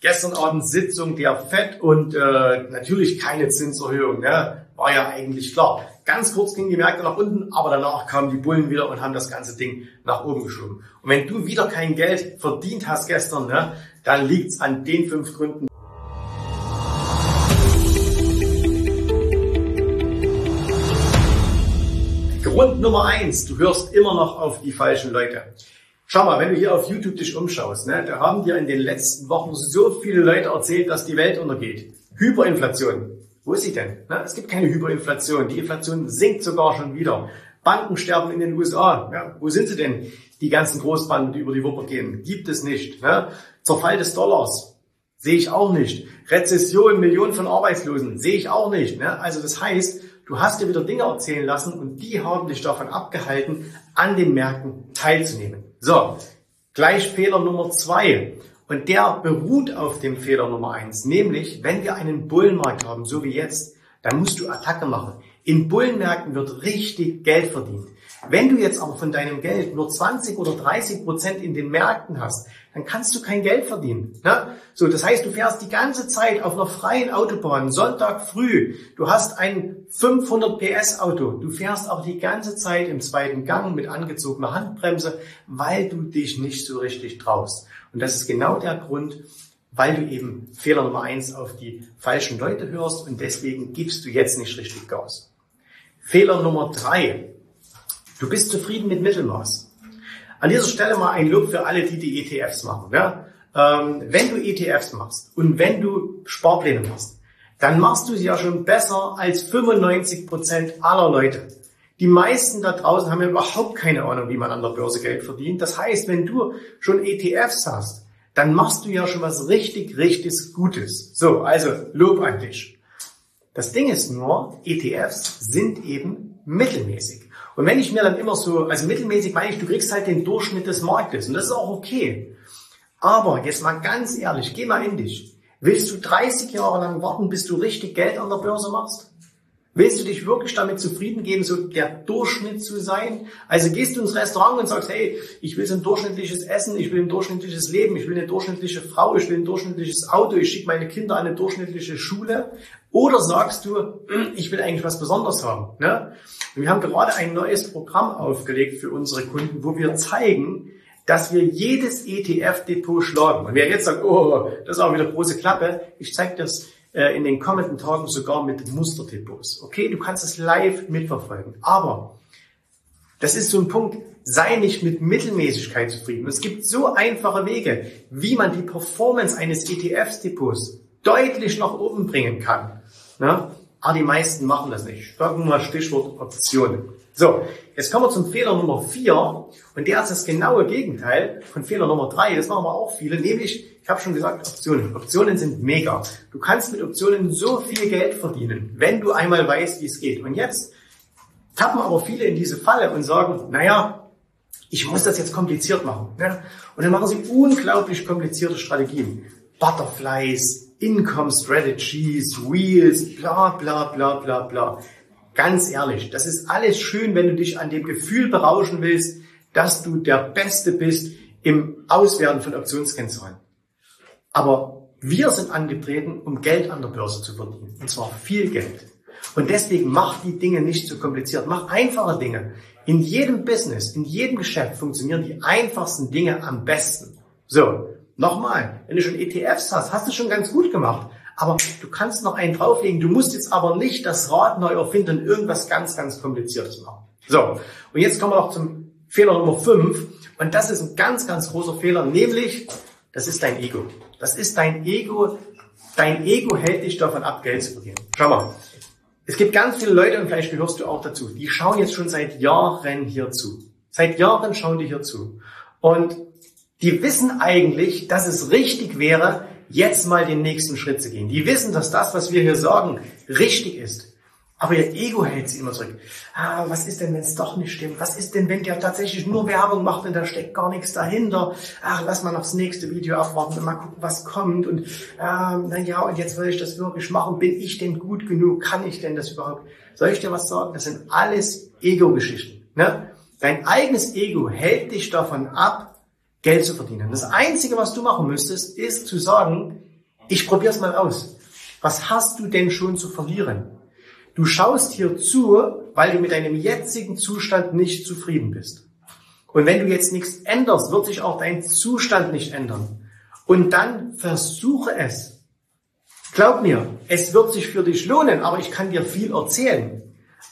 Gestern Abend Sitzung der FED und äh, natürlich keine Zinserhöhung, ne? war ja eigentlich klar. Ganz kurz gingen die Märkte nach unten, aber danach kamen die Bullen wieder und haben das ganze Ding nach oben geschoben. Und wenn du wieder kein Geld verdient hast gestern, ne, dann liegt's an den fünf Gründen. Grund Nummer eins, du hörst immer noch auf die falschen Leute. Schau mal, wenn du hier auf YouTube dich umschaust, ne, da haben dir in den letzten Wochen so viele Leute erzählt, dass die Welt untergeht. Hyperinflation. Wo ist sie denn? Ne, es gibt keine Hyperinflation. Die Inflation sinkt sogar schon wieder. Banken sterben in den USA. Ja, wo sind sie denn? Die ganzen Großbanken, die über die Wupper gehen. Gibt es nicht. Ne? Zerfall des Dollars. Sehe ich auch nicht. Rezession, Millionen von Arbeitslosen. Sehe ich auch nicht. Ne? Also das heißt, du hast dir wieder Dinge erzählen lassen und die haben dich davon abgehalten, an den Märkten teilzunehmen. So, gleich Fehler Nummer zwei. Und der beruht auf dem Fehler Nummer eins. Nämlich, wenn wir einen Bullenmarkt haben, so wie jetzt, dann musst du Attacke machen. In Bullenmärkten wird richtig Geld verdient. Wenn du jetzt aber von deinem Geld nur 20 oder 30 Prozent in den Märkten hast, dann kannst du kein Geld verdienen. Ne? So, das heißt, du fährst die ganze Zeit auf einer freien Autobahn, Sonntag früh, du hast ein 500 PS Auto, du fährst aber die ganze Zeit im zweiten Gang mit angezogener Handbremse, weil du dich nicht so richtig traust. Und das ist genau der Grund, weil du eben Fehler Nummer eins auf die falschen Leute hörst und deswegen gibst du jetzt nicht richtig Gas. Fehler Nummer drei Du bist zufrieden mit Mittelmaß. An dieser Stelle mal ein Lob für alle, die die ETFs machen. Ja? Ähm, wenn du ETFs machst und wenn du Sparpläne machst, dann machst du sie ja schon besser als 95 Prozent aller Leute. Die meisten da draußen haben ja überhaupt keine Ahnung, wie man an der Börse Geld verdient. Das heißt, wenn du schon ETFs hast, dann machst du ja schon was richtig, richtig Gutes. So, also Lob an dich. Das Ding ist nur, ETFs sind eben mittelmäßig. Und wenn ich mir dann immer so, also mittelmäßig meine ich, du kriegst halt den Durchschnitt des Marktes und das ist auch okay. Aber jetzt mal ganz ehrlich, geh mal in dich. Willst du 30 Jahre lang warten, bis du richtig Geld an der Börse machst? Willst du dich wirklich damit zufrieden geben, so der Durchschnitt zu sein? Also gehst du ins Restaurant und sagst, hey, ich will so ein durchschnittliches Essen, ich will ein durchschnittliches Leben, ich will eine durchschnittliche Frau, ich will ein durchschnittliches Auto, ich schicke meine Kinder an eine durchschnittliche Schule. Oder sagst du, ich will eigentlich was Besonderes haben? Ne? wir haben gerade ein neues Programm aufgelegt für unsere Kunden, wo wir zeigen, dass wir jedes ETF-Depot schlagen. Und wer jetzt sagt, oh, das ist auch wieder große Klappe, ich zeige das äh, in den kommenden Tagen sogar mit Musterdepots. Okay, du kannst es live mitverfolgen. Aber das ist so ein Punkt, sei nicht mit Mittelmäßigkeit zufrieden. Es gibt so einfache Wege, wie man die Performance eines ETF-Depots deutlich nach oben bringen kann. Ne? Aber die meisten machen das nicht. Sagen wir mal Stichwort Optionen. So, jetzt kommen wir zum Fehler Nummer vier und der ist das genaue Gegenteil von Fehler Nummer drei. Das machen wir auch viele, nämlich, ich habe schon gesagt, Optionen. Optionen sind mega. Du kannst mit Optionen so viel Geld verdienen, wenn du einmal weißt, wie es geht. Und jetzt tappen aber viele in diese Falle und sagen, naja, ich muss das jetzt kompliziert machen. Ne? Und dann machen sie unglaublich komplizierte Strategien. Butterflies, Income Strategies, Wheels, bla bla bla bla bla. Ganz ehrlich, das ist alles schön, wenn du dich an dem Gefühl berauschen willst, dass du der Beste bist im Auswerten von Optionskennzahlen. Aber wir sind angetreten, um Geld an der Börse zu verdienen. Und zwar viel Geld. Und deswegen mach die Dinge nicht so kompliziert. Mach einfache Dinge. In jedem Business, in jedem Geschäft funktionieren die einfachsten Dinge am besten. So. Nochmal, wenn du schon ETFs hast, hast du schon ganz gut gemacht. Aber du kannst noch einen drauflegen. Du musst jetzt aber nicht das Rad neu erfinden und irgendwas ganz, ganz Kompliziertes machen. So, und jetzt kommen wir noch zum Fehler Nummer 5. Und das ist ein ganz, ganz großer Fehler, nämlich, das ist dein Ego. Das ist dein Ego. Dein Ego hält dich davon ab, Geld zu verdienen. Schau mal. Es gibt ganz viele Leute, und vielleicht gehörst du auch dazu, die schauen jetzt schon seit Jahren hier zu. Seit Jahren schauen die hier zu. Und die wissen eigentlich, dass es richtig wäre, jetzt mal den nächsten Schritt zu gehen. Die wissen, dass das, was wir hier sagen, richtig ist. Aber ihr Ego hält sie immer zurück. Ah, was ist denn, wenn es doch nicht stimmt? Was ist denn, wenn der tatsächlich nur Werbung macht und da steckt gar nichts dahinter? Ach, lass mal noch das nächste Video abwarten und mal gucken, was kommt. Und ähm, na ja, und jetzt will ich das wirklich machen. Bin ich denn gut genug? Kann ich denn das überhaupt? Soll ich dir was sagen? Das sind alles Ego-Geschichten. Ne? Dein eigenes Ego hält dich davon ab, Geld zu verdienen. Das Einzige, was du machen müsstest, ist zu sagen, Ich probier's mal aus. Was hast du denn schon zu verlieren? Du schaust hier zu, weil du mit deinem jetzigen Zustand nicht zufrieden bist. Und wenn du jetzt nichts änderst, wird sich auch dein Zustand nicht ändern. Und dann versuche es. Glaub mir, es wird sich für dich lohnen, aber ich kann dir viel erzählen.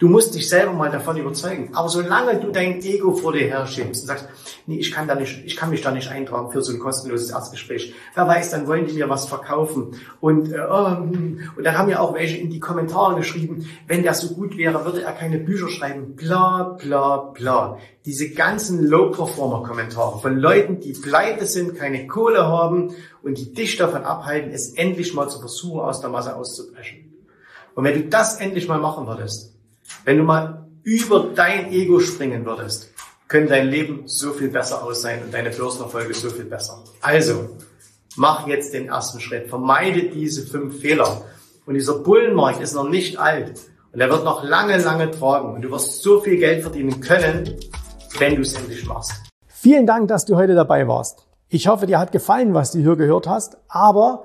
Du musst dich selber mal davon überzeugen. Aber solange du dein Ego vor dir herschiebst und sagst, nee, ich kann da nicht, ich kann mich da nicht eintragen für so ein kostenloses Erstgespräch. Wer weiß, dann wollen die mir was verkaufen. Und, äh, oh, hm. und dann haben ja auch welche in die Kommentare geschrieben, wenn der so gut wäre, würde er keine Bücher schreiben. Bla, bla, bla. Diese ganzen Low-Performer-Kommentare von Leuten, die pleite sind, keine Kohle haben und die dich davon abhalten, es endlich mal zu versuchen, aus der Masse auszubrechen. Und wenn du das endlich mal machen würdest, wenn du mal über dein Ego springen würdest, könnte dein Leben so viel besser aus sein und deine Börsenerfolge so viel besser. Also, mach jetzt den ersten Schritt. Vermeide diese fünf Fehler. Und dieser Bullenmarkt ist noch nicht alt. Und er wird noch lange, lange tragen. Und du wirst so viel Geld verdienen können, wenn du es endlich machst. Vielen Dank, dass du heute dabei warst. Ich hoffe, dir hat gefallen, was du hier gehört hast. Aber